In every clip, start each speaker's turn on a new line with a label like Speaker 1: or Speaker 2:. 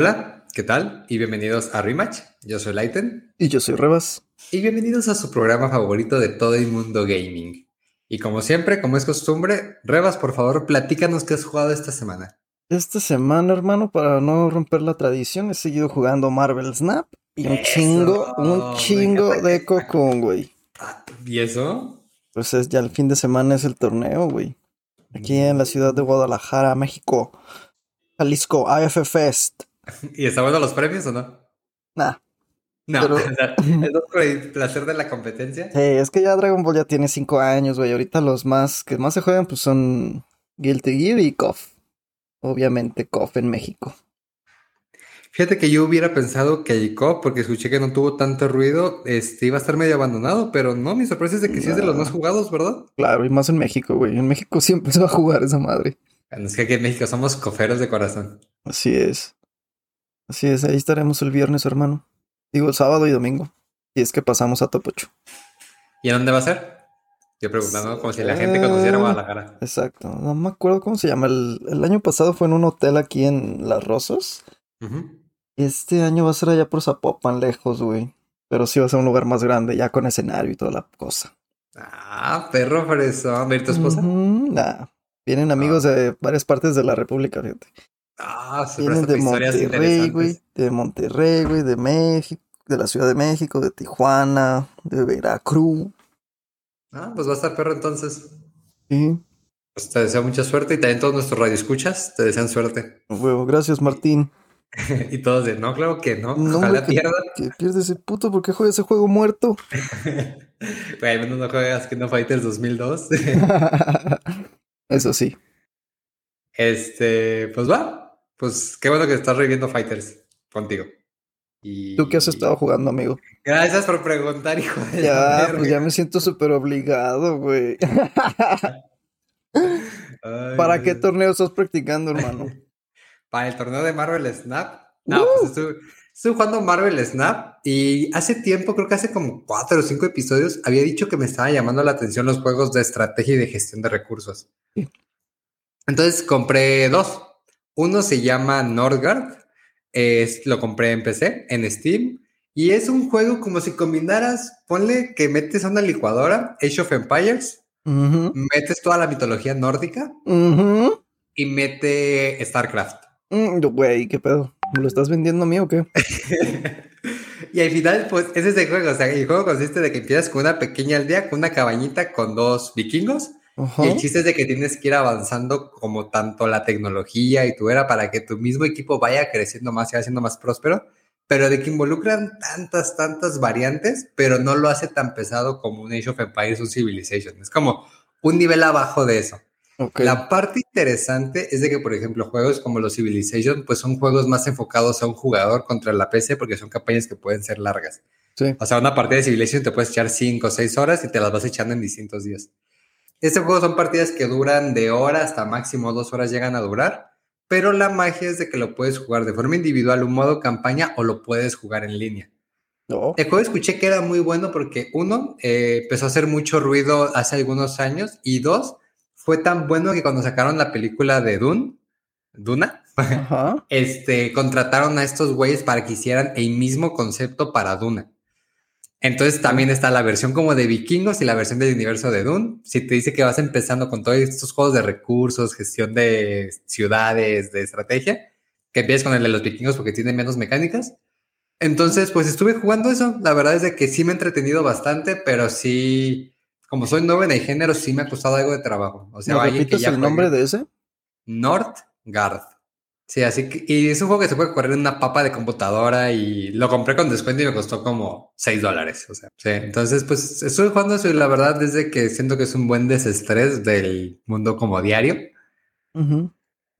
Speaker 1: Hola, ¿qué tal? Y bienvenidos a Rematch. Yo soy Lighten.
Speaker 2: Y yo soy Rebas.
Speaker 1: Y bienvenidos a su programa favorito de todo el mundo gaming. Y como siempre, como es costumbre, Rebas, por favor, platícanos qué has jugado esta semana.
Speaker 2: Esta semana, hermano, para no romper la tradición, he seguido jugando Marvel Snap y un chingo, un chingo de Cocoon, güey.
Speaker 1: ¿Y eso?
Speaker 2: Pues es ya el fin de semana es el torneo, güey. Aquí en la ciudad de Guadalajara, México. Jalisco, AF Fest.
Speaker 1: ¿Y está bueno los premios o no?
Speaker 2: Nah.
Speaker 1: No,
Speaker 2: Pero-
Speaker 1: es el placer de la competencia.
Speaker 2: Sí, es que ya Dragon Ball ya tiene 5 años, güey. Ahorita los más que más se juegan pues son Guilty Gear y KOF. Obviamente KOF en México.
Speaker 1: Fíjate que yo hubiera pensado que ICO, porque escuché que no tuvo tanto ruido, este iba a estar medio abandonado, pero no, mi sorpresa es de que sí es de los más jugados, ¿verdad?
Speaker 2: Claro, y más en México, güey. En México siempre se va a jugar esa madre.
Speaker 1: Es que aquí en México somos coferos de corazón.
Speaker 2: Así es. Así es, ahí estaremos el viernes, hermano. Digo, el sábado y domingo. Y es que pasamos a Top 8.
Speaker 1: ¿Y en dónde va a ser? Yo preguntando como si la gente conociera
Speaker 2: Eh,
Speaker 1: Guadalajara.
Speaker 2: Exacto. No me acuerdo cómo se llama. El, el año pasado fue en un hotel aquí en Las Rosas. Este año va a ser allá por Zapopan, lejos, güey. Pero sí va a ser un lugar más grande, ya con escenario y toda la cosa.
Speaker 1: Ah, perro fresón. ¿Va a ir tu esposa?
Speaker 2: Nah. Vienen amigos de varias partes de la República, fíjate.
Speaker 1: Ah, se
Speaker 2: Vienen de Monterrey, güey. De Monterrey, güey. De México. De la Ciudad de México, de Tijuana, de Veracruz.
Speaker 1: Ah, pues va a estar perro entonces.
Speaker 2: Sí.
Speaker 1: Pues te deseo mucha suerte y también todos nuestros radioescuchas te desean suerte.
Speaker 2: Huevo, gracias Martín.
Speaker 1: y todos de, no, claro que no.
Speaker 2: No,
Speaker 1: Ojalá
Speaker 2: que,
Speaker 1: pierda.
Speaker 2: que pierde ese puto porque juega ese juego muerto.
Speaker 1: Güey, al menos no juegas Kingdom Fighters 2002.
Speaker 2: Eso sí.
Speaker 1: este, pues va. Pues qué bueno que estás reviviendo Fighters contigo. Y...
Speaker 2: ¿Tú qué has estado jugando, amigo?
Speaker 1: Gracias por preguntar, hijo de
Speaker 2: Ya, pues ya me siento súper obligado, güey.
Speaker 1: Ay,
Speaker 2: ¿Para qué torneo estás practicando, hermano?
Speaker 1: Para el torneo de Marvel Snap. No, pues estuve, estuve jugando Marvel Snap y hace tiempo, creo que hace como cuatro o cinco episodios, había dicho que me estaba llamando la atención los juegos de estrategia y de gestión de recursos. Entonces compré dos. Uno se llama Nordgard, es, lo compré en PC, en Steam, y es un juego como si combinaras, ponle que metes a una licuadora, Age of Empires, metes toda la mitología nórdica
Speaker 2: ujú.
Speaker 1: y mete StarCraft.
Speaker 2: Mm, Güey, ¿qué pedo? ¿Me lo estás vendiendo a mí o qué?
Speaker 1: y al final, pues, es ese juego. O sea, el juego consiste de que empiezas con una pequeña aldea, con una cabañita con dos vikingos.
Speaker 2: Ajá.
Speaker 1: Y el chiste es de que tienes que ir avanzando como tanto la tecnología y tu era para que tu mismo equipo vaya creciendo más y vaya siendo más próspero. Pero de que involucran tantas, tantas variantes, pero no lo hace tan pesado como un Age of Empires o Civilization. Es como un nivel abajo de eso.
Speaker 2: Ok.
Speaker 1: La parte interesante es de que, por ejemplo, juegos como los Civilization, pues son juegos más enfocados a un jugador contra la PC porque son campañas que pueden ser largas.
Speaker 2: Sí.
Speaker 1: O sea, una partida de Civilization te puedes echar 5 o 6 horas y te las vas echando en distintos días. Este juego son partidas que duran de hora hasta máximo dos horas llegan a durar, pero la magia es de que lo puedes jugar de forma individual, un modo campaña o lo puedes jugar en línea.
Speaker 2: No.
Speaker 1: El juego escuché que era muy bueno porque uno, eh, empezó a hacer mucho ruido hace algunos años y dos, fue tan bueno que cuando sacaron la película de Dune, Duna,
Speaker 2: Ajá.
Speaker 1: este, contrataron a estos güeyes para que hicieran el mismo concepto para Duna. Entonces también está la versión como de vikingos y la versión del universo de Dune. Si te dice que vas empezando con todos estos juegos de recursos, gestión de ciudades, de estrategia, que empiezas con el de los vikingos porque tiene menos mecánicas. Entonces, pues estuve jugando eso. La verdad es de que sí me he entretenido bastante, pero sí, como soy nuevo en el género, sí me ha costado algo de trabajo. O sea,
Speaker 2: ¿Me
Speaker 1: que
Speaker 2: repites
Speaker 1: ya
Speaker 2: el nombre de ese?
Speaker 1: Northgard. Sí, así que, y es un juego que se puede correr en una papa de computadora y lo compré con descuento y me costó como 6 dólares. O sea, sí. Entonces, pues estoy jugando eso y la verdad desde que siento que es un buen desestrés del mundo como diario.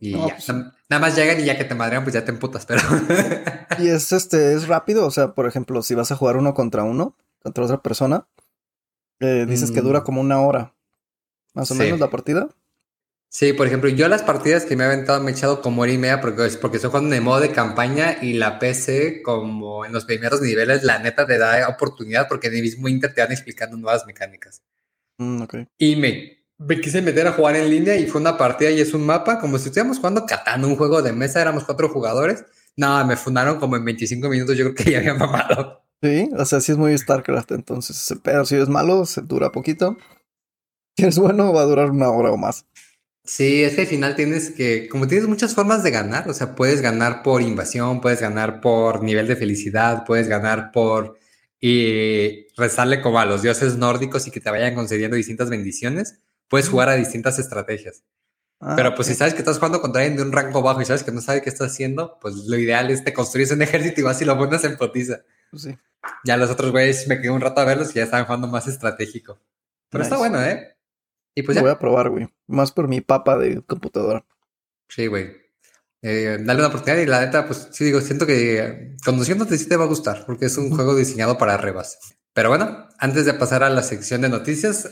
Speaker 1: Y
Speaker 2: No,
Speaker 1: ya,
Speaker 2: pues-
Speaker 1: na- nada más llegan y ya que te madrean, pues ya te emputas, pero.
Speaker 2: Y es este, es rápido, o sea, por ejemplo, si vas a jugar uno contra uno, contra otra persona, eh, dices que
Speaker 1: Mm.
Speaker 2: dura como una hora. Más o
Speaker 1: Sí.
Speaker 2: menos la partida.
Speaker 1: Sí, por ejemplo, yo las partidas que me he aventado me he echado como hora y media porque es porque estoy jugando en modo de campaña y la PC, como en los primeros niveles, la neta te da oportunidad porque en el mismo Inter te van explicando nuevas mecánicas.
Speaker 2: Mm, ok.
Speaker 1: Y me, me quise meter a jugar en línea y fue una partida y es un mapa como si estuviéramos jugando Catán, un juego de mesa, éramos cuatro jugadores. No, me fundaron como en 25 minutos, yo creo que ya había mamado.
Speaker 2: Sí, o sea, sí es muy StarCraft, entonces pero si es malo, se dura poquito. Si es bueno, va a durar una hora o más.
Speaker 1: Sí, es que al final tienes que, como tienes muchas formas de ganar, o sea, puedes ganar por invasión, puedes ganar por nivel de felicidad, puedes ganar por y rezarle como a los dioses nórdicos y que te vayan concediendo distintas bendiciones, puedes jugar a distintas estrategias. Ah, Pero pues si sabes que estás jugando contra alguien de un rango bajo y sabes que no sabe qué estás haciendo, pues lo ideal es te construyes un ejército y vas y lo pones en potiza. Pues sí. Ya los otros güeyes me quedé un rato a verlos y ya estaban jugando más estratégico. Pero está bueno, ¿eh?
Speaker 2: Y pues ya. Voy a probar, güey. Más por mi papa de computadora.
Speaker 1: Sí, güey. Eh, dale una oportunidad y la neta, pues sí digo, siento que conduciéndote sí te va a gustar porque es un juego diseñado para rebas. Pero bueno, antes de pasar a la sección de noticias,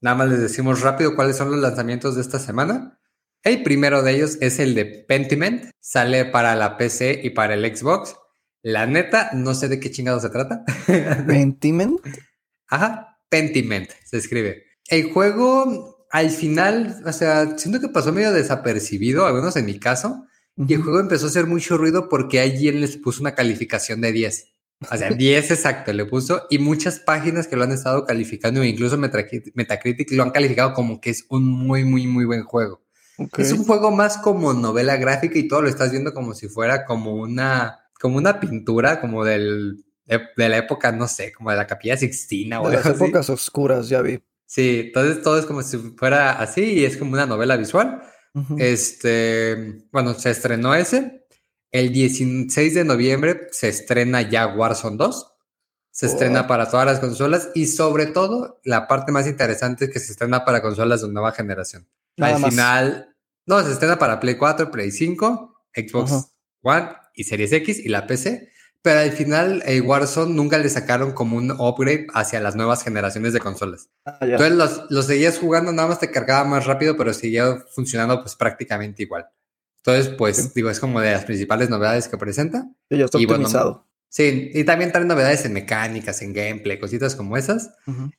Speaker 1: nada más les decimos rápido cuáles son los lanzamientos de esta semana. El primero de ellos es el de Pentiment, sale para la PC y para el Xbox. La neta, no sé de qué chingado se trata.
Speaker 2: Pentiment.
Speaker 1: Ajá, Pentiment se escribe. El juego al final, o sea, siento que pasó medio desapercibido, al menos en mi caso, y el juego empezó a hacer mucho ruido porque alguien les puso una calificación de 10. O sea, 10 exacto le puso y muchas páginas que lo han estado calificando, incluso Metacritic lo han calificado como que es un muy, muy, muy buen juego. Es un juego más como novela gráfica y todo lo estás viendo como si fuera como una, como una pintura, como del, de, la época, no sé, como de la capilla Sixtina o
Speaker 2: de las épocas oscuras, ya vi.
Speaker 1: Sí, entonces todo es como si fuera así y es como una novela visual. Este, bueno, se estrenó ese. El 16 de noviembre se estrena ya Warzone 2. Se estrena oh. para todas las consolas y sobre todo la parte más interesante es que se estrena para consolas de nueva generación. Al final, no, se estrena para Play 4, Play 5, Xbox One y Series X y la PC. Pero al final, eh, Warzone nunca le sacaron como un upgrade hacia las nuevas generaciones de consolas. Ah, Entonces los, los, seguías jugando, nada más te cargaba más rápido, pero seguía funcionando pues prácticamente igual. Entonces, pues digo, es como de las principales novedades que presenta.
Speaker 2: Sí, ya está optimizado.
Speaker 1: Sí, y también trae novedades en mecánicas, en gameplay, cositas como esas.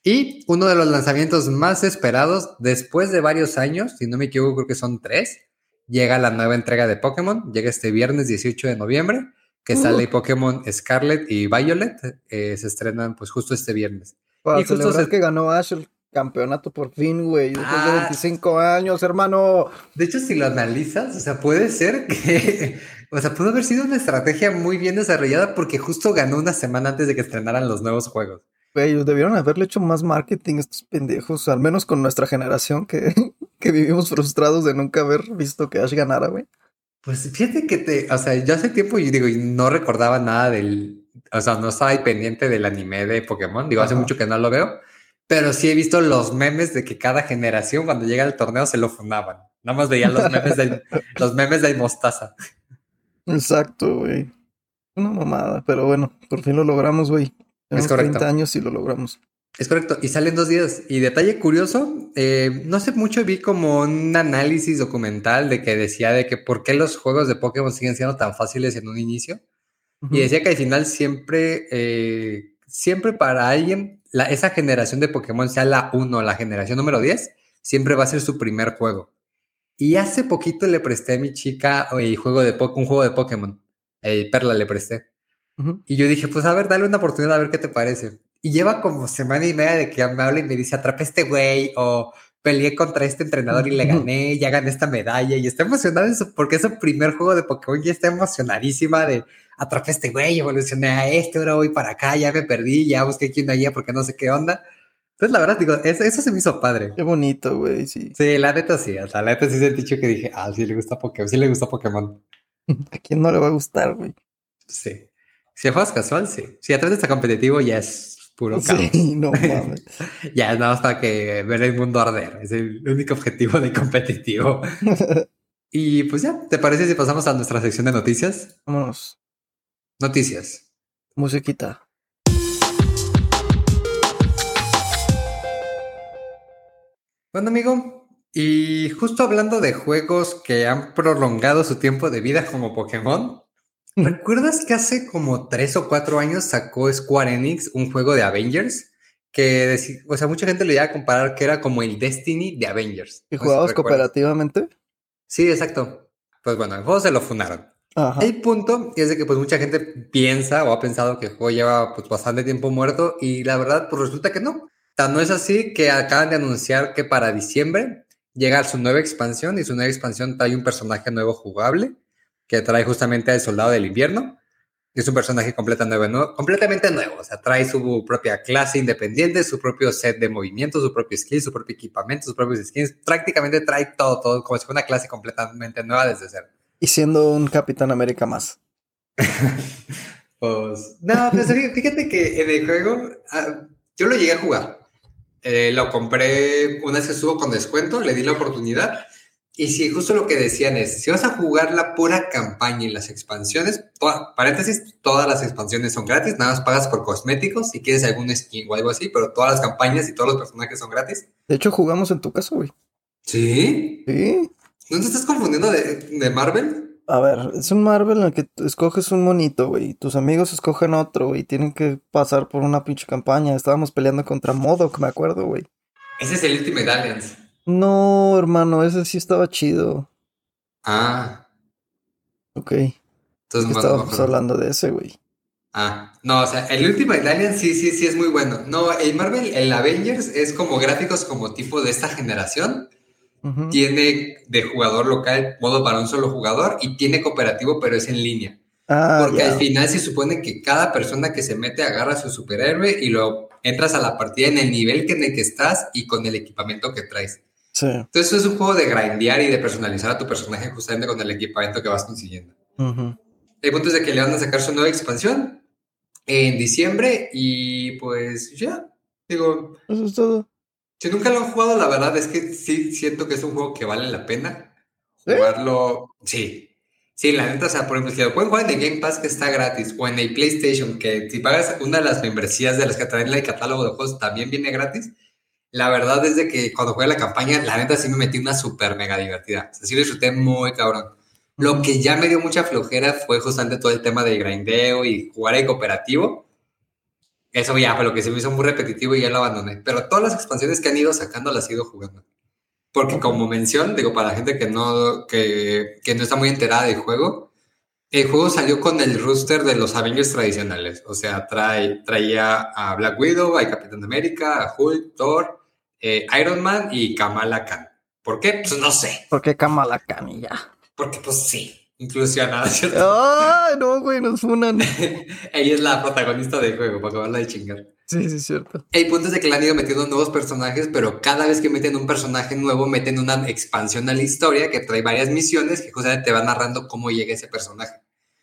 Speaker 1: Y uno de los lanzamientos más esperados después de varios años, si no me equivoco, creo que son tres, llega la nueva entrega de Pokémon, llega este viernes 18 de noviembre, que uh. sale Pokémon Scarlet y Violet, eh, se estrenan pues justo este viernes.
Speaker 2: Para y justo que ganó Ash el campeonato por fin, güey, después de 25 ah. años, hermano.
Speaker 1: De hecho, si lo analizas, o sea, puede ser que o sea, pudo haber sido una estrategia muy bien desarrollada porque justo ganó una semana antes de que estrenaran los nuevos juegos.
Speaker 2: Ellos debieron haberle hecho más marketing estos pendejos, al menos con nuestra generación que, que vivimos frustrados de nunca haber visto que Ash ganara, güey.
Speaker 1: Pues fíjate que te, o sea, yo hace tiempo yo digo, y no recordaba nada del, o sea, no estaba ahí pendiente del anime de Pokémon, digo, hace mucho que no lo veo, pero sí he visto los memes de que cada generación cuando llega el torneo se lo fundaban. Nada más veía los memes de, los memes de Mostaza.
Speaker 2: Exacto, güey. Una mamada, pero bueno, por fin lo logramos, güey. Es correcto. 30 años y lo logramos.
Speaker 1: Es correcto, y salen dos días. Y detalle curioso, eh, no sé mucho, vi como un análisis documental de que decía de que por qué los juegos de Pokémon siguen siendo tan fáciles en un inicio. Y decía que al final siempre, eh, siempre para alguien, la, esa generación de Pokémon, sea la 1 o la generación número 10, siempre va a ser su primer juego. Y hace poquito le presté a mi chica el juego de un juego de Pokémon. El Perla le presté. Y yo dije, pues a ver, dale una oportunidad a ver qué te parece. Y lleva como semana y media de que me habla y me dice, atrapé este güey o peleé contra este entrenador y le gané, ya gané esta medalla y está emocionada porque es su primer juego de Pokémon y está emocionadísima de atrapé este güey, evolucioné a este, ahora voy para acá, ya me perdí, ya busqué quién allá porque no sé qué onda. Entonces, la verdad, digo, eso, se me hizo padre.
Speaker 2: Qué bonito, güey, sí.
Speaker 1: Sí, la neta sí. O sea, la neta sí el dicho que dije, ah, sí le gusta Pokémon, sí le gusta Pokémon.
Speaker 2: ¿A quién no le va a gustar, güey?
Speaker 1: Sí. Si juegas casual, sí. Si atrás está competitivo, ya es puro
Speaker 2: caos. Sí, no mames.
Speaker 1: ya es nada para que ver el mundo arder. Es el único objetivo de competitivo. y pues ya, ¿te parece si pasamos a nuestra sección de noticias?
Speaker 2: Vámonos.
Speaker 1: Noticias.
Speaker 2: Musiquita.
Speaker 1: Bueno, amigo, y justo hablando de juegos que han prolongado su tiempo de vida como Pokémon, ¿recuerdas que hace como tres o cuatro años sacó Square Enix un juego de Avengers? Que, o sea, mucha gente le iba a comparar que era como el Destiny de Avengers.
Speaker 2: ¿Y jugabas cooperativamente?
Speaker 1: Sí, exacto. Pues bueno, el juego se lo fundaron. El punto es de que pues mucha gente piensa o ha pensado que el juego lleva pues bastante tiempo muerto y la verdad pues resulta que no. Sea, no es así que acaban de anunciar que para diciembre llega su nueva expansión y su nueva expansión trae un personaje nuevo jugable que trae justamente al Soldado del Invierno. Es un personaje completamente nuevo, completamente nuevo. O sea, trae su propia clase independiente, su propio set de movimientos, su propio skill, su propio equipamiento, sus propios skins. Prácticamente trae todo, todo, como si fuera una clase completamente nueva desde cero.
Speaker 2: Y siendo un Capitán América más.
Speaker 1: pues, no, pues fíjate que en el juego ah, yo lo llegué a jugar. Eh, lo compré una vez que estuvo con descuento, le di la oportunidad y sí, justo lo que decían es, si vas a jugar la pura campaña y las expansiones, paréntesis, todas las expansiones son gratis, nada más pagas por cosméticos si quieres algún skin o algo así, pero todas las campañas y todos los personajes son gratis.
Speaker 2: De hecho, jugamos en tu casa, güey.
Speaker 1: ¿Sí?
Speaker 2: Sí.
Speaker 1: ¿No te estás confundiendo de, Marvel?
Speaker 2: A ver, es un Marvel en el que escoges un monito, güey, tus amigos escogen otro, y tienen que pasar por una pinche campaña. Estábamos peleando contra Modok, me acuerdo, güey.
Speaker 1: Ese es el Ultimate Alliance.
Speaker 2: No, hermano, ese sí estaba chido.
Speaker 1: Ah.
Speaker 2: Ok. Entonces, estábamos hablando de ese, güey.
Speaker 1: Ah, no, o sea, el Ultimate Alien sí, sí, sí es muy bueno. No, el Marvel, el Avengers es como gráficos como tipo de esta generación. Tiene de jugador local modo para un solo jugador y tiene cooperativo, pero es en línea. Ah, Porque al final se supone que cada persona que se mete agarra a su superhéroe y lo entras a la partida en el nivel en el que estás y con el equipamiento que traes. Entonces es un juego de grindear y de personalizar a tu personaje justamente con el equipamiento que vas consiguiendo. El punto es de que le van a sacar su nueva expansión en diciembre y pues ya, digo...
Speaker 2: Eso es todo.
Speaker 1: Si nunca lo han jugado, la verdad es que sí siento que es un juego que vale la pena jugarlo. Sí. Sí, la neta, o sea, por ejemplo, si lo pueden jugar en el Game Pass que está gratis o en el PlayStation, que si pagas una de las membresías de las que traen el catálogo de juegos también viene gratis, la verdad es de que cuando jugué la campaña, la neta sí me metí una súper mega divertida. O sea, sí lo disfruté muy cabrón. Lo que ya me dio mucha flojera fue justamente todo el tema del grindeo y jugar en cooperativo. Eso ya fue lo que se me hizo muy repetitivo y ya lo abandoné. Pero todas las expansiones que han ido sacando las he ido jugando. Porque como mención, digo, para la gente que no, que, que no está muy enterada del juego, el juego salió con el rooster de los Avengers tradicionales. O sea, trae, traía a Black Widow, a Capitán América, a Hulk, Thor, eh, Iron Man y Kamala Khan. ¿Por qué? Pues no sé.
Speaker 2: ¿Por qué Kamala Khan y ya?
Speaker 1: Porque pues sí, inclusionada, ¿cierto?
Speaker 2: ¡Ay, no, güey! Nos funan.
Speaker 1: Ella es la protagonista del juego, para acabarla de chingar.
Speaker 2: Sí, sí, cierto.
Speaker 1: El punto es de que le han ido metiendo nuevos personajes, pero cada vez que meten un personaje nuevo, meten una expansión a la historia que trae varias misiones que justamente te van narrando cómo llega ese personaje.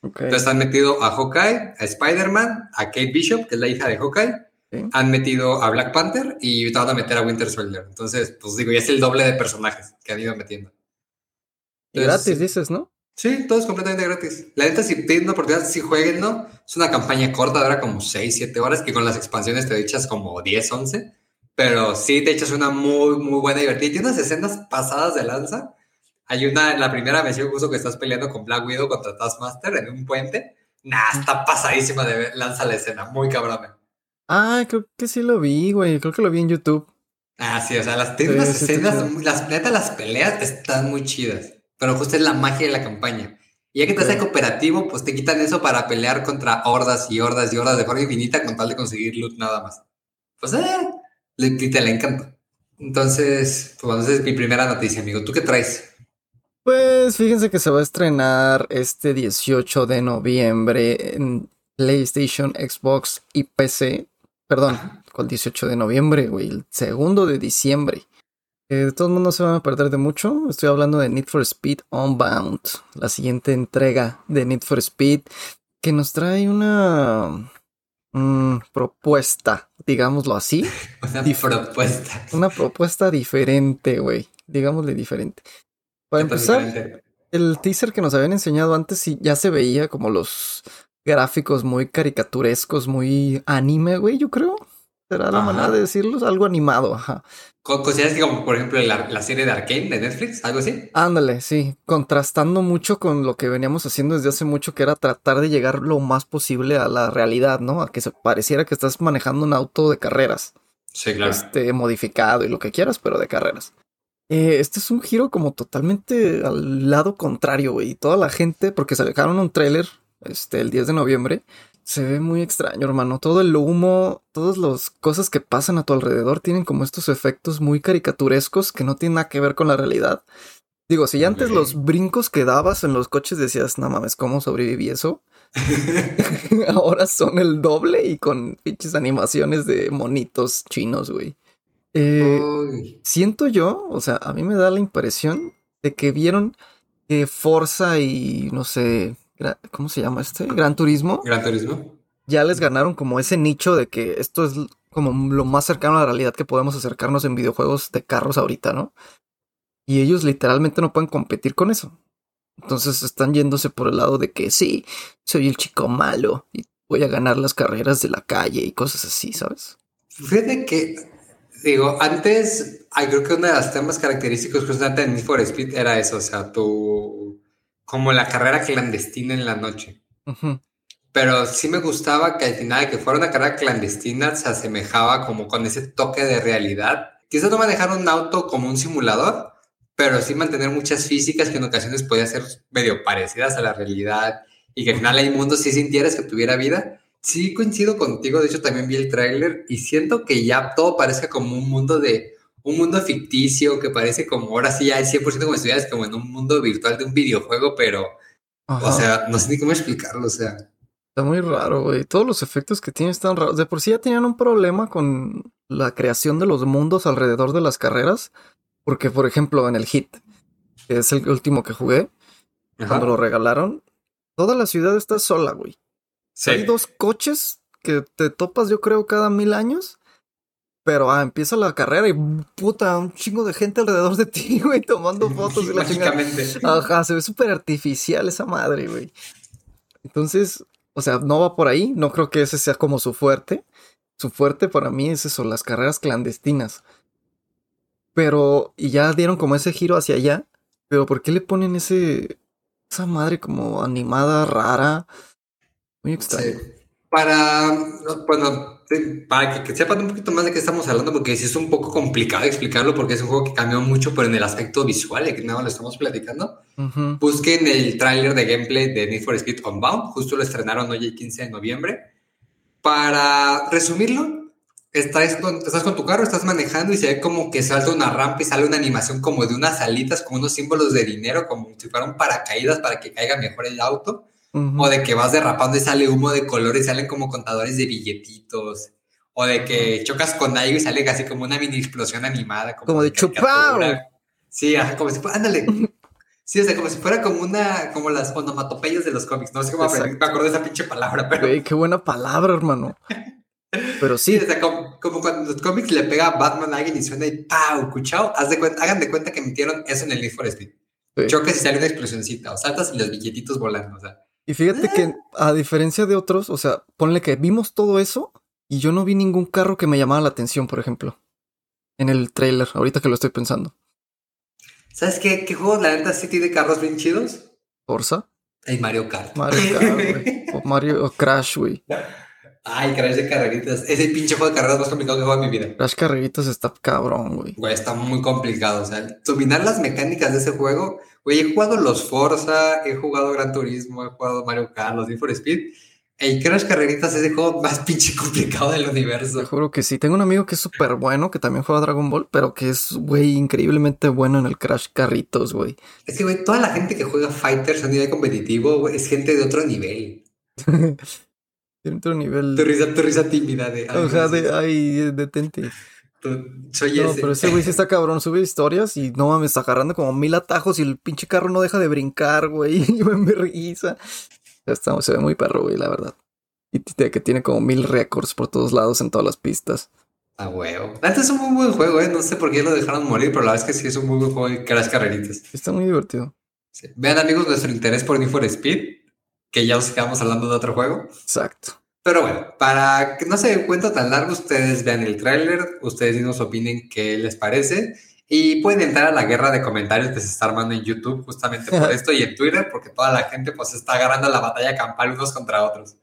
Speaker 1: Entonces han metido a Hawkeye, a Spider-Man, a Kate Bishop, que es la hija de Hawkeye, han metido a Black Panther y ahorita van a meter a Winter Soldier. Entonces, pues digo, ya es el doble de personajes que han ido metiendo.
Speaker 2: gratis, dices, ¿no?
Speaker 1: Sí, todo es completamente gratis. La neta, si tienen una oportunidad, si jueguen, ¿no? Es una campaña corta, dura como 6, 7 horas, que con las expansiones te echas como 10, 11. Pero sí te echas una muy, muy buena divertida. Tiene unas escenas pasadas de lanza. Hay una, la primera misión justo que estás peleando con Black Widow contra Taskmaster en un puente. Nah, está pasadísima de lanza la escena, muy cabrón.
Speaker 2: Ah, creo que sí lo vi, güey. Creo que lo vi en YouTube.
Speaker 1: Ah, sí, o sea, las escenas, las neta, las peleas están muy chidas. Pero justo es la magia de la campaña. Y ya que te hace cooperativo, pues te quitan eso para pelear contra hordas y hordas y hordas de forma infinita con tal de conseguir loot nada más. Pues eh, le, te le encanta. Entonces, pues bueno, esa es mi primera noticia, amigo. ¿Tú qué traes?
Speaker 2: Pues fíjense que se va a estrenar este 18 de noviembre en PlayStation, Xbox y PC Perdón, con el 18 de noviembre, güey. El segundo de diciembre. Eh, de todos modos no se van a perder de mucho. Estoy hablando de Need for Speed Unbound. La siguiente entrega de Need for Speed. Que nos trae una mm, propuesta, digámoslo así.
Speaker 1: Una propuesta.
Speaker 2: Una propuesta diferente, güey. Digámosle diferente. Para empezar, el teaser que nos habían enseñado antes ya se veía como los gráficos muy caricaturescos, muy anime, güey, yo creo. Será la manera de decirlo, algo animado, ajá.
Speaker 1: ¿Consideras que como, por ejemplo, la, serie de Arkane de Netflix, algo así?
Speaker 2: Ándale, sí, contrastando mucho con lo que veníamos haciendo desde hace mucho, que era tratar de llegar lo más posible a la realidad, ¿no? A que se pareciera que estás manejando un auto de carreras.
Speaker 1: Sí, claro.
Speaker 2: Este, modificado y lo que quieras, pero de carreras. Eh, este es un giro como totalmente al lado contrario, güey. Toda la gente, porque se sacaron un tráiler este, el 10 de noviembre, se ve muy extraño, hermano. Todo el humo, todas las cosas que pasan a tu alrededor tienen como estos efectos muy caricaturescos que no tienen nada que ver con la realidad. Digo, si antes los brincos que dabas en los coches decías, no mames, ¿cómo sobreviví eso? Ahora son el doble y con pinches animaciones de monitos chinos, güey. Eh, siento yo, o sea, a mí me da la impresión de que vieron que Forza y no sé, ¿cómo se llama este? Gran Turismo.
Speaker 1: Gran Turismo.
Speaker 2: Ya les ganaron como ese nicho de que esto es como lo más cercano a la realidad que podemos acercarnos en videojuegos de carros ahorita, ¿no? Y ellos literalmente no pueden competir con eso. Entonces están yéndose por el lado de que sí, soy el chico malo y voy a ganar las carreras de la calle y cosas así, ¿sabes?
Speaker 1: Fíjate que, digo, antes, creo que uno de los temas característicos justamente de Need for Speed era eso, o sea, tu, como la carrera clandestina en la noche. Pero sí me gustaba que al final que fuera una carrera clandestina se asemejaba como con ese toque de realidad. Quizás no manejar un auto como un simulador, pero sí mantener muchas físicas que en ocasiones podían ser medio parecidas a la realidad y que al final hay mundos si sintieras que tuviera vida. Sí coincido contigo, de hecho también vi el tráiler y siento que ya todo parezca como un mundo de un mundo ficticio que parece como ahora sí ya es 100% como estuvieras como en un mundo virtual de un videojuego, pero o sea, no sé ni cómo explicarlo, o sea.
Speaker 2: Está muy raro, güey. Todos los efectos que tiene están raros. De por sí ya tenían un problema con la creación de los mundos alrededor de las carreras. Porque, por ejemplo, en el Hit, que es el último que jugué, cuando lo regalaron, toda la ciudad está sola, güey. Hay dos coches que te topas, yo creo, cada mil años. Pero ah, empieza la carrera y puta, un chingo de gente alrededor de ti, güey, tomando fotos de la chingada. Ajá, se ve súper artificial esa madre, güey. Entonces, o sea, no va por ahí. No creo que ese sea como su fuerte. Su fuerte para mí es eso, las carreras clandestinas. Pero, y ya dieron como ese giro hacia allá. Pero ¿por qué le ponen ese, esa madre como animada, rara? Muy extraño.
Speaker 1: Para, bueno, para que, sepan un poquito más de qué estamos hablando, porque sí es un poco complicado explicarlo, porque es un juego que cambió mucho, pero en el aspecto visual, que nada lo estamos platicando. Busquen el tráiler de gameplay de Need for Speed Unbound, justo lo estrenaron hoy el 15 de noviembre. Para resumirlo, estás con, estás con tu carro, estás manejando y se ve como que salta una rampa y sale una animación como de unas alitas con unos símbolos de dinero, como si fueran paracaídas para que caiga mejor el auto. O de que vas derrapando y sale humo de colores, salen como contadores de billetitos. O de que chocas con algo y sale casi como una mini explosión animada.
Speaker 2: Como, de, chupao.
Speaker 1: Sí, como si fuera, ándale. Sí, o sea, como si fuera como una, como las onomatopeyas de los cómics. No sé cómo me, me acuerdo de esa pinche palabra, pero.
Speaker 2: qué buena palabra, hermano. Pero sí.
Speaker 1: como, cuando los cómics le pega a Batman a alguien y suena y ¡pau! ¿Cuchao? Haz de cuenta, hagan de cuenta que metieron eso en el Need for Speed. Sí. Choques y sale una explosioncita, o saltas y los billetitos volando, o sea.
Speaker 2: Y fíjate que, eh. a diferencia de otros, o sea, ponle que vimos todo eso y yo no vi ningún carro que me llamara la atención, por ejemplo. En el trailer, ahorita que lo estoy pensando.
Speaker 1: ¿Sabes qué, qué juego, la neta, sí tiene carros bien chidos?
Speaker 2: Forza.
Speaker 1: El Mario Kart.
Speaker 2: Mario Kart, güey. O Mario o Crash, güey.
Speaker 1: Ay, Crash de carreritas. Es el pinche juego de carreras más complicado que he jugado en mi vida.
Speaker 2: Crash carreritas está cabrón, güey.
Speaker 1: Güey, está muy complicado. O sea, dominar las mecánicas de ese juego. Güey, he jugado los Forza, he jugado Gran Turismo, he jugado Mario Kart, los Need for Speed. El Crash Carreritas es el juego más pinche complicado del universo.
Speaker 2: Te juro que sí. Tengo un amigo que es súper bueno, que también juega Dragon Ball, pero que es, güey, increíblemente bueno en el Crash Carritos, güey.
Speaker 1: Es que, güey, toda la gente que juega Fighters a nivel competitivo, güey, es gente de otro nivel.
Speaker 2: Tiene otro nivel.
Speaker 1: Tu risa, tu risa tímida de.
Speaker 2: O sea, de. Ay, detente.
Speaker 1: Soy
Speaker 2: no, pero ese güey sí está cabrón, sube historias y no me está agarrando como mil atajos y el pinche carro no deja de brincar, güey. Y me risa. Está, se ve muy perro, güey, la verdad. Y que tiene como mil récords por todos lados en todas las pistas.
Speaker 1: Ah, huevo. Antes es un muy buen juego, ¿eh? No sé por qué lo dejaron morir, pero la verdad es que sí es un muy buen juego de las carreritas.
Speaker 2: Está muy divertido.
Speaker 1: Vean, amigos, nuestro interés por Need for Speed que ya os quedamos hablando de otro juego.
Speaker 2: Exacto.
Speaker 1: Pero bueno, para que no se den cuenta tan largo, ustedes vean el tráiler, ustedes nos opinen qué les parece y pueden entrar a la guerra de comentarios que se está armando en YouTube justamente por esto y en Twitter, porque toda la gente pues está agarrando la batalla campal unos contra otros.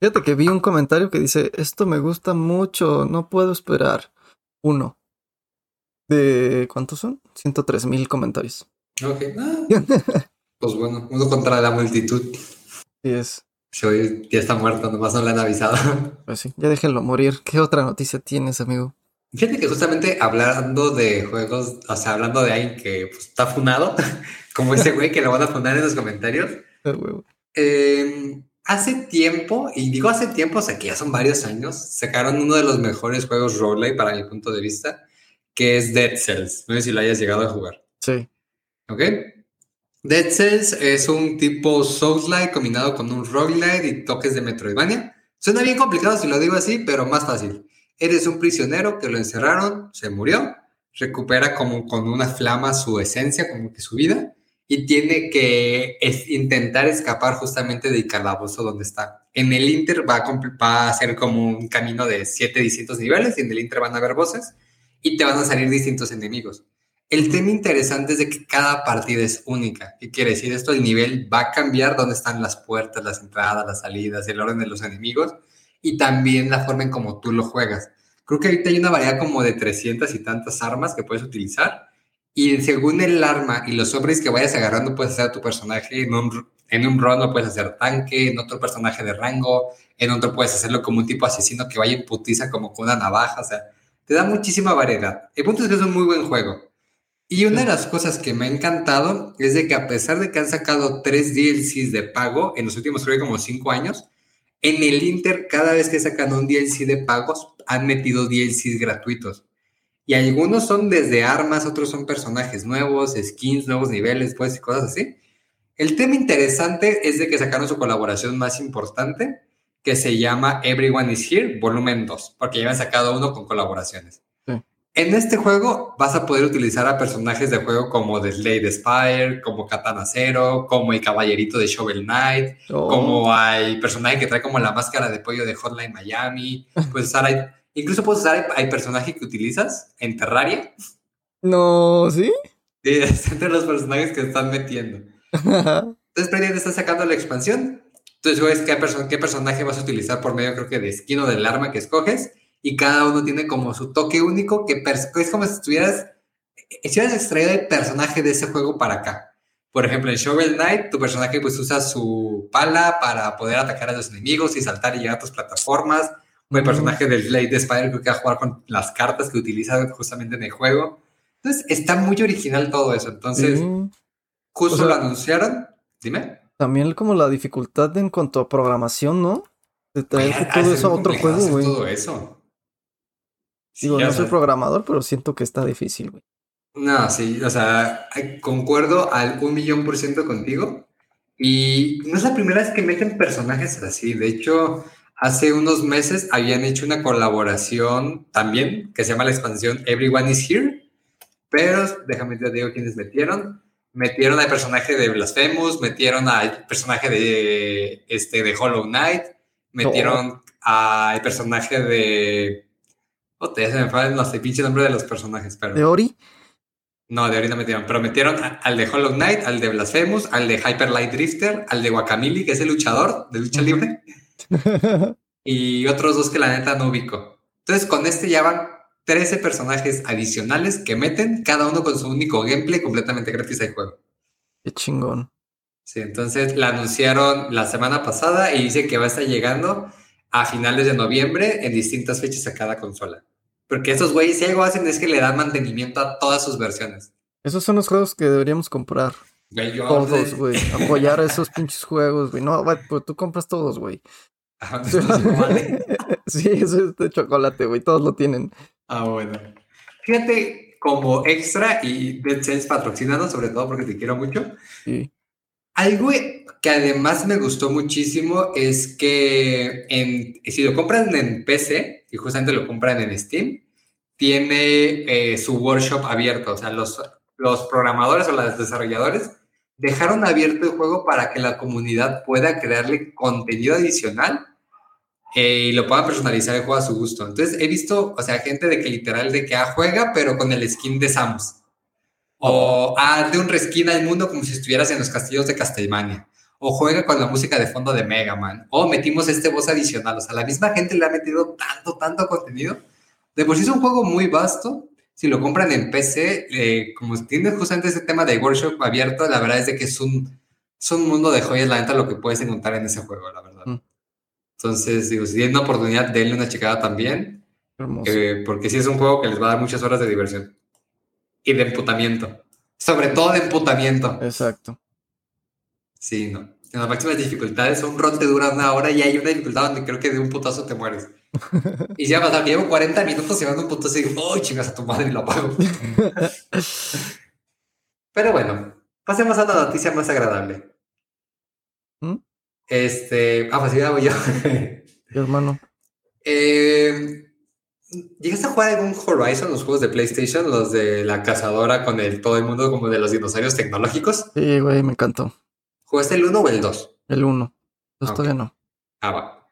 Speaker 2: Fíjate que vi un comentario que dice, esto me gusta mucho, no puedo esperar. Uno. De ¿cuántos son? 103 mil comentarios.
Speaker 1: Ok. Ah, pues bueno, uno contra la multitud.
Speaker 2: Sí es.
Speaker 1: Sí, hoy ya está muerto, nomás no le han avisado.
Speaker 2: Pues sí, ya déjenlo morir. ¿Qué otra noticia tienes, amigo?
Speaker 1: Fíjate que justamente hablando de juegos, o sea, hablando de alguien que pues, está funado, como ese güey que lo van a fundar en los comentarios. Eh, hace tiempo, y digo hace tiempo, o sea que ya son varios años, sacaron uno de los mejores juegos roguelike para mi punto de vista, que es Dead Cells. No sé si lo hayas llegado a jugar.
Speaker 2: Sí.
Speaker 1: ¿Ok? Dead Cells es un tipo Souls-like combinado con un roguelike y toques de Metroidvania. Suena bien complicado si lo digo así, pero más fácil. Eres un prisionero que lo encerraron, se murió, recupera como con una flama su esencia, como que su vida, y tiene que intentar escapar justamente del calabozo donde está. En el Inter va a, va a ser como un camino de siete distintos niveles, y en el Inter van a haber voces, y te van a salir distintos enemigos. El tema interesante es de que cada partida es única. ¿Qué quiere decir esto? El nivel va a cambiar dónde están las puertas, las entradas, las salidas, el orden de los enemigos y también la forma en cómo tú lo juegas. Creo que ahorita hay una variedad como de 300 y tantas armas que puedes utilizar y según el arma y los hombres que vayas agarrando puedes hacer a tu personaje en un, en un run lo puedes hacer tanque, en otro personaje de rango, en otro puedes hacerlo como un tipo asesino que vaya en putiza como con una navaja, o sea, te da muchísima variedad. El punto es que es un muy buen juego. Y una de las cosas que me ha encantado es de que a pesar de que han sacado tres DLCs de pago en los últimos creo que como cinco años, en el Inter cada vez que sacan un DLC de pagos han metido DLCs gratuitos. Y algunos son desde armas, otros son personajes nuevos, skins, nuevos niveles, pues y cosas así. El tema interesante es de que sacaron su colaboración más importante, que se llama Everyone is Here, volumen 2, porque ya han sacado uno con colaboraciones.
Speaker 2: Sí.
Speaker 1: En este juego vas a poder utilizar a personajes de juego como The Slade Spire, como Katana Zero, como el Caballerito de Shovel Knight,
Speaker 2: Oh,
Speaker 1: como hay personaje que trae como la máscara de pollo de Hotline Miami, puedes usar, hay- incluso puedes usar, hay, hay personaje que utilizas en Terraria,
Speaker 2: No, ¿sí?
Speaker 1: y es entre los personajes que están metiendo. Entonces, prácticamente estás sacando la expansión. Entonces, ves qué, qué personaje vas a utilizar por medio, creo que de skin o del arma que escoges. Y cada uno tiene como su toque único, que es como si estuvieras, si hubieras extraído el personaje de ese juego para acá. Por ejemplo, en Shovel Knight, tu personaje pues usa su pala para poder atacar a los enemigos y saltar y llegar a tus plataformas. O el personaje del Blade de Spider creo que va a jugar con las cartas que utiliza justamente en el juego. Entonces, está muy original todo eso. Entonces,
Speaker 2: Sí.
Speaker 1: justo
Speaker 2: O sea-
Speaker 1: lo anunciaron. Dime.
Speaker 2: También como la dificultad en cuanto a programación, ¿no? De traer todo eso a otro juego, güey.
Speaker 1: Todo eso. Sí,
Speaker 2: Digo,
Speaker 1: o
Speaker 2: no
Speaker 1: sea,
Speaker 2: soy programador, pero siento que está difícil, güey.
Speaker 1: No, sí, o sea, concuerdo al un millón por ciento contigo. Y no es la primera vez que meten personajes así. De hecho, hace unos meses habían hecho una colaboración también que se llama la expansión Everyone is Here. Pero déjame te digo quiénes metieron. Metieron al personaje de Blasphemous, metieron al personaje de, este, de Hollow Knight, metieron al personaje de. Oh, ya se me fue no sé, pinche nombre de los personajes, pero.
Speaker 2: ¿De Ori?
Speaker 1: No, de ahorita metieron, pero metieron al de Hollow Knight, al de Blasphemous, al de Hyper Light Drifter, al de Guacamole, que es el luchador de lucha libre, y otros dos que la neta no ubico. Entonces, con este ya van 13 personajes adicionales que meten, cada uno con su único gameplay completamente gratis al juego.
Speaker 2: Qué chingón.
Speaker 1: Sí, entonces la anunciaron la semana pasada y dice que va a estar llegando a finales de noviembre en distintas fechas a cada consola. Porque estos güeyes, si algo hacen es que le dan mantenimiento a todas sus versiones.
Speaker 2: Esos son los juegos que deberíamos comprar.
Speaker 1: Güey, yo-
Speaker 2: Todos, güey. Apoyar esos pinches juegos, güey. No, güey, pues tú compras todos, güey.
Speaker 1: Ah, no, vale.
Speaker 2: Sí, eso es de chocolate, güey. Todos lo tienen.
Speaker 1: Ah, bueno. Fíjate, como extra, y Dead Cells patrocinados, sobre todo porque te quiero mucho,
Speaker 2: Sí.
Speaker 1: Algo que además me gustó muchísimo es que si lo compran en PC, y justamente lo compran en Steam, tiene eh, su workshop abierto, o sea, los, los programadores o los desarrolladores dejaron abierto el juego para que la comunidad pueda crearle contenido adicional eh, y lo puedan personalizar el juego a su gusto. Entonces he visto, o sea, gente de que literal de que ah, juega, pero con el skin de Samus. O ah, de un reskin al mundo como si estuvieras en los castillos de Castlevania. O juega con la música de fondo de Mega Man. O metimos este voz adicional. O sea, la misma gente le ha metido tanto, tanto contenido. De por sí es un juego muy vasto. si lo compran en PC, eh, como tiene justamente ese tema de workshop abierto, la verdad es de que es un, es un mundo de joyas, la neta, lo que puedes encontrar en ese juego, la verdad.
Speaker 2: Mm.
Speaker 1: Entonces, digo, si tienen una oportunidad, denle una checada también, eh, porque sí es un juego que les va a dar muchas horas de diversión y de emputamiento. Sobre todo de emputamiento.
Speaker 2: Exacto.
Speaker 1: Sí, no. En las máximas dificultades, un rol te dura una hora y hay una dificultad donde creo que de un putazo te mueres. y si va a pasar llevo 40 minutos van un putazo y digo, ¡oh, chingas a tu madre! y lo apago. Pero bueno, pasemos a la noticia más agradable.
Speaker 2: ¿Mm?
Speaker 1: Este. Ah, pues ya voy yo.
Speaker 2: Hermano.
Speaker 1: Eh, ¿Llegaste a jugar algún Horizon, los juegos de PlayStation, los de la cazadora con el todo el mundo como de los dinosaurios tecnológicos?
Speaker 2: Sí, güey, me encantó.
Speaker 1: ¿Jugaste el 1 o el 2?
Speaker 2: El 1. Pues
Speaker 1: Ok.
Speaker 2: todavía no.
Speaker 1: Ah, va.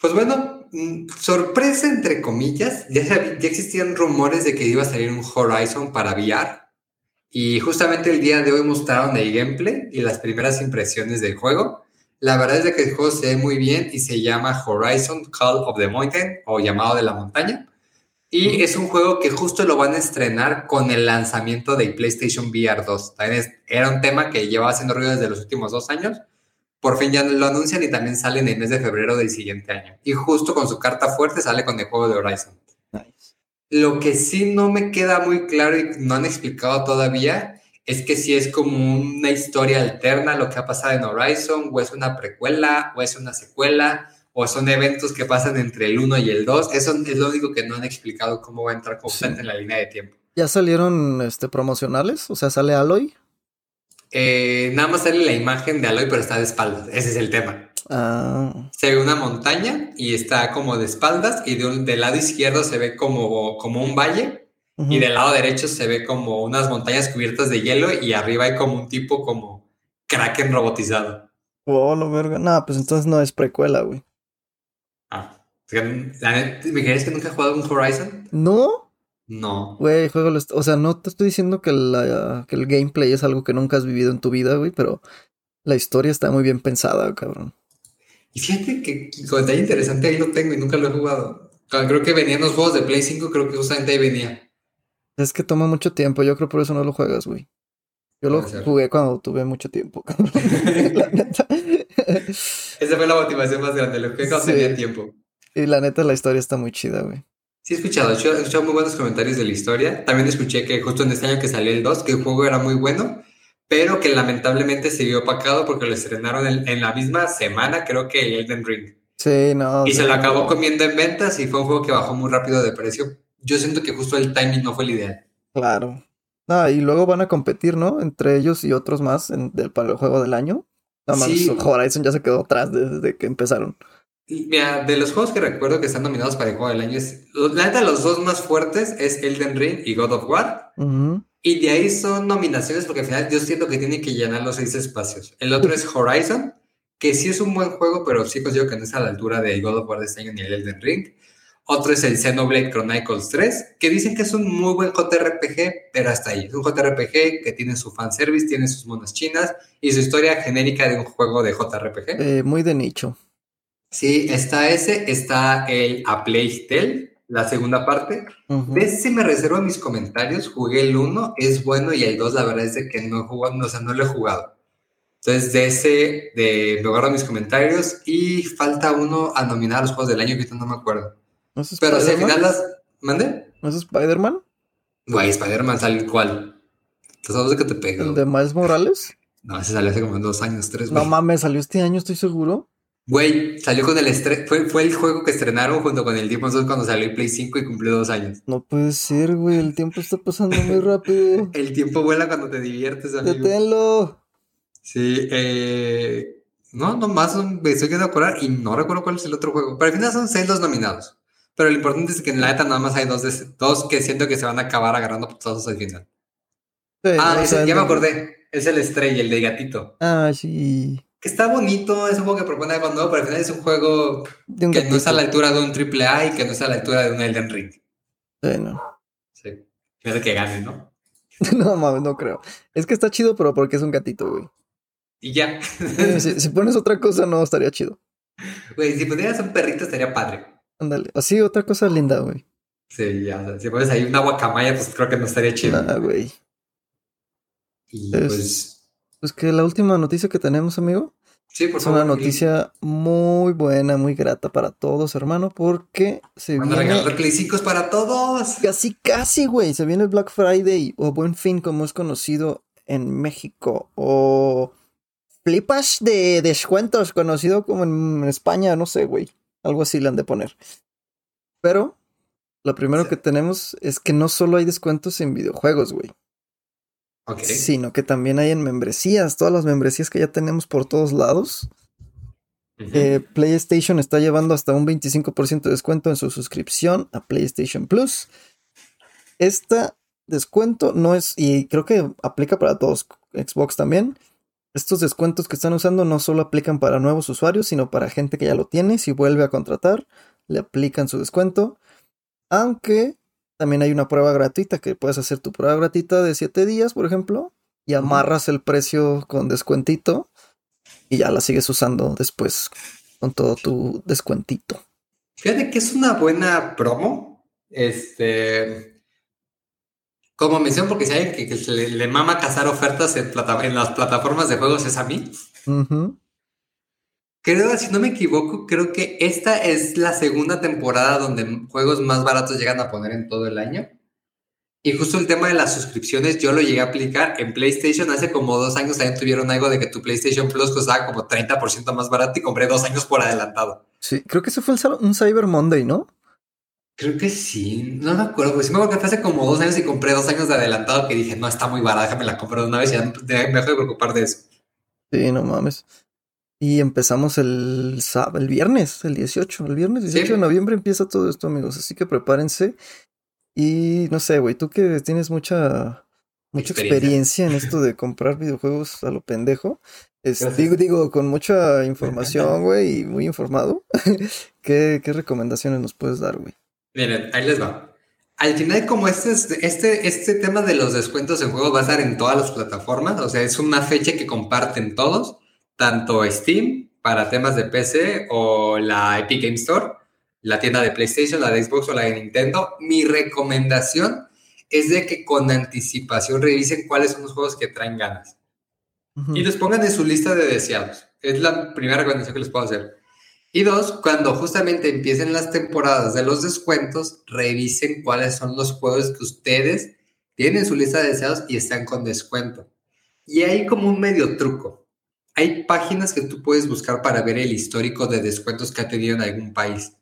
Speaker 1: Pues bueno, mm, sorpresa entre comillas, ya existían rumores de que iba a salir un Horizon para VR y justamente el día de hoy mostraron el gameplay y las primeras impresiones del juego. La verdad es de que el juego se ve muy bien y se llama Horizon Call of the Mountain o llamado de la montaña. Y es un juego que justo lo van a estrenar con el lanzamiento de PlayStation VR 2. También es- era un tema que llevaba haciendo ruido desde los últimos dos años por fin ya lo anuncian y también sale en el mes de febrero del siguiente año. Y justo con su carta fuerte sale con el juego de Horizon.
Speaker 2: Nice.
Speaker 1: Lo que sí no me queda muy claro y no han explicado todavía es que si es como una historia alterna lo que ha pasado en Horizon, o es una precuela, o es una secuela, o son eventos que pasan entre el 1 y el 2. Eso es lo único que no han explicado cómo va a entrar completamente en la línea de tiempo.
Speaker 2: ¿Ya salieron este, promocionales? O sea, sale Aloy.
Speaker 1: Eh, nada más sale la imagen de Aloy, pero está de espaldas. Ese es el tema.
Speaker 2: Ah,
Speaker 1: se ve una montaña y está como de espaldas y de un- del lado izquierdo se ve como, como un valle y del lado derecho se ve como unas montañas cubiertas de hielo y arriba hay como un tipo como kraken robotizado.
Speaker 2: Oh, lo verga. No, pues entonces no es precuela, güey.
Speaker 1: Ah, la ¿me crees que nunca he jugado un Horizon?
Speaker 2: No,
Speaker 1: No.
Speaker 2: güey, juego. O sea, no te estoy diciendo que, la, que el gameplay es algo que nunca has vivido en tu vida, güey, pero la historia está muy bien pensada, cabrón.
Speaker 1: Y fíjate que con detalle interesante ahí lo tengo y nunca lo he jugado. Creo que venían los juegos de Play 5, creo que justamente ahí venía.
Speaker 2: Es que toma mucho tiempo, yo creo por eso no lo juegas, güey. Yo lo
Speaker 1: ser.
Speaker 2: jugué cuando tuve mucho tiempo, cabrón. la neta.
Speaker 1: Esa fue la motivación más grande, lo que cuando
Speaker 2: Sí.
Speaker 1: tenía tiempo.
Speaker 2: y la neta, la historia está muy chida, güey.
Speaker 1: Sí, he escuchado, he escuchado- muy buenos comentarios de la historia. También escuché que justo en este año que salió el 2, que el juego era muy bueno, pero que lamentablemente se vio opacado porque lo estrenaron en, en la misma semana, creo que el Elden Ring.
Speaker 2: Sí, no.
Speaker 1: Y se lo acabó comiendo en ventas y fue un juego que bajó muy rápido de precio. Yo siento que justo el timing no fue el ideal.
Speaker 2: Claro. Ah, y luego van a competir, ¿no? Entre ellos y otros más en- del, para el juego del año. Nada más
Speaker 1: Sí.
Speaker 2: Horizon ya se quedó atrás desde que empezaron.
Speaker 1: Y Mira, de los juegos que recuerdo que están nominados para el juego del año, es, la neta, los dos más fuertes es Elden Ring y God of War. Y de ahí son nominaciones porque al final yo siento que tiene que llenar los seis espacios. El otro es Horizon, que sí es un buen juego, pero sí considero que no está a la altura de God of War de este año ni el Elden Ring. Otro es el Xenoblade Chronicles 3, que dicen que es un muy buen JRPG, pero hasta ahí. Es un JRPG que tiene su fanservice, tiene sus monas chinas y su historia genérica de un juego de JRPG.
Speaker 2: Eh, muy de nicho.
Speaker 1: Sí, está ese, está el A Plague Tale, la segunda parte.
Speaker 2: Ujú.
Speaker 1: De ese me reservo mis comentarios. Jugué el 1, es bueno, y el 2, la verdad es de que no he jugado, no, o sea, no lo he jugado. Entonces, de ese, de, me guardo mis comentarios. Y falta uno a nominar los juegos del año, que ahorita no me acuerdo.
Speaker 2: ¿No es
Speaker 1: Pero si al final las. ¿Mande?
Speaker 2: ¿No es Spider-Man?
Speaker 1: Güey, Spider-Man sale cuál. ¿Tú sabes de que te pego?
Speaker 2: ¿El de Miles Morales?
Speaker 1: No, ese salió hace como dos años, tres.
Speaker 2: No
Speaker 1: güey.
Speaker 2: mames, salió este año, estoy seguro.
Speaker 1: Güey, salió con el estre fue, fue el juego que estrenaron junto con el Demon's Souls cuando salió el Play 5 y cumplió dos años.
Speaker 2: No puede ser, güey. El tiempo está pasando muy rápido.
Speaker 1: El tiempo vuela cuando te diviertes, amigo.
Speaker 2: Deténlo.
Speaker 1: Sí, eh, no, nomás me estoy quedando a acordar y no recuerdo cuál es el otro juego. Pero al final son seis los nominados. Pero lo importante es que en la neta nada más hay dos, de- dos que siento que se van a acabar agarrando putazos al final.
Speaker 2: Sí,
Speaker 1: Ah, ese, ya me acordé. Es el Stray, el de gatito.
Speaker 2: Ah, sí.
Speaker 1: Que está bonito, es un juego que propone algo nuevo, pero al final es un juego
Speaker 2: De un
Speaker 1: que no está a la altura de un AAA y que no está a la altura de un Elden Ring.
Speaker 2: Sí, no.
Speaker 1: Sí. Que gane, ¿no?
Speaker 2: No mames, no creo. Es que está chido, pero porque es un gatito, güey.
Speaker 1: Y ya.
Speaker 2: Si pones otra cosa, no estaría chido.
Speaker 1: Güey, si pudieras un perrito estaría padre.
Speaker 2: Ándale. Así, otra cosa linda, güey.
Speaker 1: Sí, ya. Si pones ahí una guacamaya, pues creo que no estaría chido.
Speaker 2: Nada, güey.
Speaker 1: Y
Speaker 2: Es-
Speaker 1: pues.
Speaker 2: Pues que la última noticia que tenemos, amigo,
Speaker 1: Sí, por
Speaker 2: es
Speaker 1: favor.
Speaker 2: una noticia muy buena, muy grata para todos, hermano, porque se
Speaker 1: a
Speaker 2: viene
Speaker 1: regalar Play 5 para todos.
Speaker 2: casi, casi, güey, se viene el Black Friday o Buen Fin, como es conocido en México, o flipas de descuentos, conocido como en España, no sé, güey, algo así le han de poner. Pero lo primero
Speaker 1: Sí.
Speaker 2: que tenemos es que no solo hay descuentos en videojuegos, güey. Sino que también hay en membresías, todas las membresías que ya tenemos por todos lados. Eh, PlayStation está llevando hasta un 25% de descuento en su suscripción a PlayStation Plus. Este descuento no es, y creo que aplica para todos, Xbox también. Estos descuentos que están usando no solo aplican para nuevos usuarios, sino para gente que ya lo tiene. Si vuelve a contratar, le aplican su descuento. Aunque también hay una prueba gratuita que puedes hacer tu prueba gratuita de 7 días, por ejemplo, y amarras el precio con descuentito y ya la sigues usando después con todo tu descuentito.
Speaker 1: Fíjate que es una buena promo. Este. Como mención, porque si alguien que, que le, le mama cazar ofertas en, plata- en las plataformas de juegos es a mí.
Speaker 2: Ujú.
Speaker 1: Creo, si no me equivoco, creo que esta es la segunda temporada donde juegos más baratos llegan a poner en todo el año. Y justo el tema de las suscripciones, yo lo llegué a aplicar en PlayStation hace como dos años. También tuvieron algo de que tu PlayStation Plus costaba como 30% más barato y compré dos años por adelantado.
Speaker 2: Sí, creo que ese fue el un Cyber Monday, ¿no?
Speaker 1: Creo que sí, no me acuerdo, pues sí me acuerdo que hace como dos años y compré dos años de adelantado que dije, no, está muy barata, déjame la compro de una vez y ya me dejo de preocupar de eso.
Speaker 2: Sí, no mames. Y empezamos el, sá- el viernes, el 18. El viernes 18
Speaker 1: Sí.
Speaker 2: de noviembre empieza todo esto, amigos. Así que prepárense. Y no sé, güey, tú que tienes mucha, mucha
Speaker 1: Experiencia.
Speaker 2: experiencia en esto de comprar videojuegos a lo pendejo. es- digo, digo, con mucha información, güey, y muy informado. ¿Qué, ¿Qué recomendaciones nos puedes dar, güey?
Speaker 1: Miren, ahí les va. Al final, como este, es- este, este tema de los descuentos en juegos va a estar en todas las plataformas, o sea, es una fecha que comparten todos, tanto Steam para temas de PC o la Epic Game Store, la tienda de PlayStation, la de Xbox o la de Nintendo. Mi recomendación es de que con anticipación revisen cuáles son los juegos que traen ganas.
Speaker 2: Ujú.
Speaker 1: y los pongan en su lista de deseados. Es la primera recomendación que les puedo hacer. Y dos, cuando justamente empiecen las temporadas de los descuentos, revisen cuáles son los juegos que ustedes tienen en su lista de deseados y están con descuento. Y hay como un medio truco. Hay páginas que tú puedes buscar para ver el histórico de descuentos que ha tenido en algún país.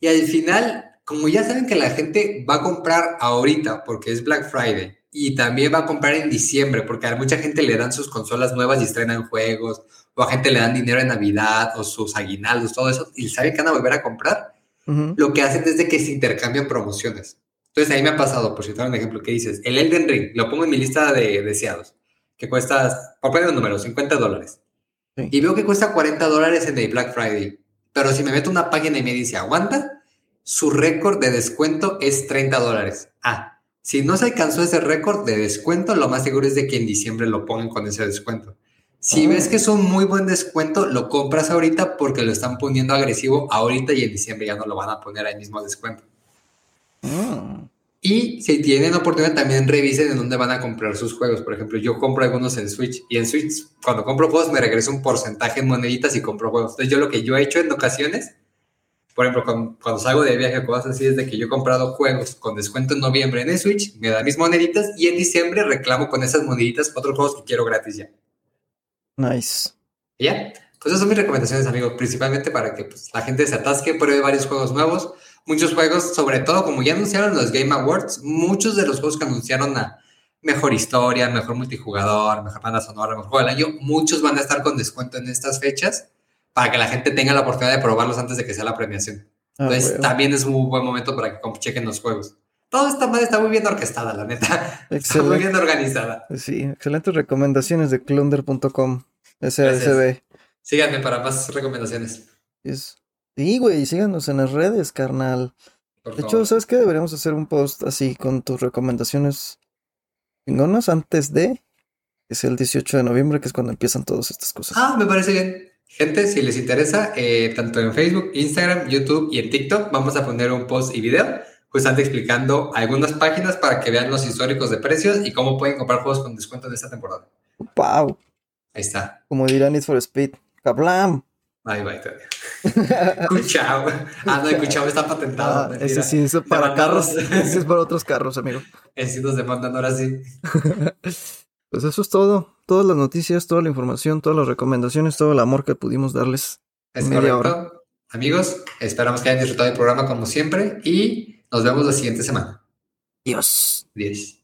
Speaker 1: Y al final, como ya saben que la gente va a comprar ahorita porque es Black Friday y también va a comprar en diciembre porque a mucha gente le dan sus consolas nuevas y estrenan juegos o a gente le dan dinero en Navidad o sus aguinaldos, todo eso y saben que van a volver a comprar,
Speaker 2: Ujú.
Speaker 1: lo que hacen es de que se intercambian promociones. Entonces ahí me ha pasado, por citar un ejemplo, que dices, el Elden Ring, lo pongo en mi lista de deseados, que cuesta, por poner un número, 50 dólares.
Speaker 2: Sí.
Speaker 1: Y veo que cuesta 40 dólares en el Black Friday. Pero si me meto una página y me dice, aguanta, su récord de descuento es 30 dólares. Ah, si no se alcanzó ese récord de descuento, lo más seguro es de que en diciembre lo pongan con ese descuento. Si
Speaker 2: Ah.
Speaker 1: ves que es un muy buen descuento, lo compras ahorita porque lo están poniendo agresivo ahorita y en diciembre ya no lo van a poner al mismo descuento.
Speaker 2: Mm.
Speaker 1: Y si tienen oportunidad, también revisen en dónde van a comprar sus juegos. Por ejemplo, yo compro algunos en Switch y en Switch, cuando compro juegos, me regreso un porcentaje en moneditas y compro juegos. Entonces, yo lo que yo he hecho en ocasiones, por ejemplo, cuando, cuando salgo de viaje cosas así, es de que yo he comprado juegos con descuento en noviembre en el Switch, me dan mis moneditas y en diciembre reclamo con esas moneditas otros juegos que quiero gratis ya.
Speaker 2: Nice.
Speaker 1: ¿Y ya? Pues esas son mis recomendaciones, amigos, principalmente para que pues, la gente se atasque, pruebe varios juegos nuevos. Muchos juegos, sobre todo, como ya anunciaron los Game Awards, muchos de los juegos que anunciaron a mejor historia, mejor multijugador, mejor banda sonora, mejor juego del año, muchos van a estar con descuento en estas fechas para que la gente tenga la oportunidad de probarlos antes de que sea la premiación.
Speaker 2: Ah,
Speaker 1: Entonces, también es un muy buen momento para que chequen los juegos. Toda esta madre está muy bien orquestada, la neta. Está muy
Speaker 2: Excelente.
Speaker 1: bien organizada.
Speaker 2: Sí, excelentes recomendaciones de clunder.com. SSB.
Speaker 1: Síganme para más recomendaciones.
Speaker 2: Es... Sí, güey, síganos en las redes, carnal.
Speaker 1: por
Speaker 2: De
Speaker 1: favor.
Speaker 2: hecho, ¿sabes qué? Deberíamos hacer un post así con tus recomendaciones chingonas antes de, es el 18 de noviembre, que es cuando empiezan todas estas cosas.
Speaker 1: Ah, me parece bien. Gente, si les interesa, eh, tanto en Facebook, Instagram, YouTube y en TikTok, vamos a poner un post y video justamente explicando algunas páginas para que vean los históricos de precios y cómo pueden comprar juegos con descuento de esta temporada.
Speaker 2: ¡Wow!
Speaker 1: Ahí está.
Speaker 2: Como dirán Need for Speed. ¡Kablam!
Speaker 1: Ahí va, todavía. Cuchao. Ah, no, el Cuchao está patentado.
Speaker 2: Ah, ese sí es para carros. Ese es para otros carros, amigo.
Speaker 1: Ese sí nos demandan ahora sí.
Speaker 2: Pues eso es todo. Todas las noticias, toda la información, todas las recomendaciones, todo el amor que pudimos darles.
Speaker 1: Es
Speaker 2: media
Speaker 1: correcto.
Speaker 2: hora.
Speaker 1: Amigos, esperamos que hayan disfrutado del programa como siempre y nos vemos la siguiente semana.
Speaker 2: Dios.
Speaker 1: 10.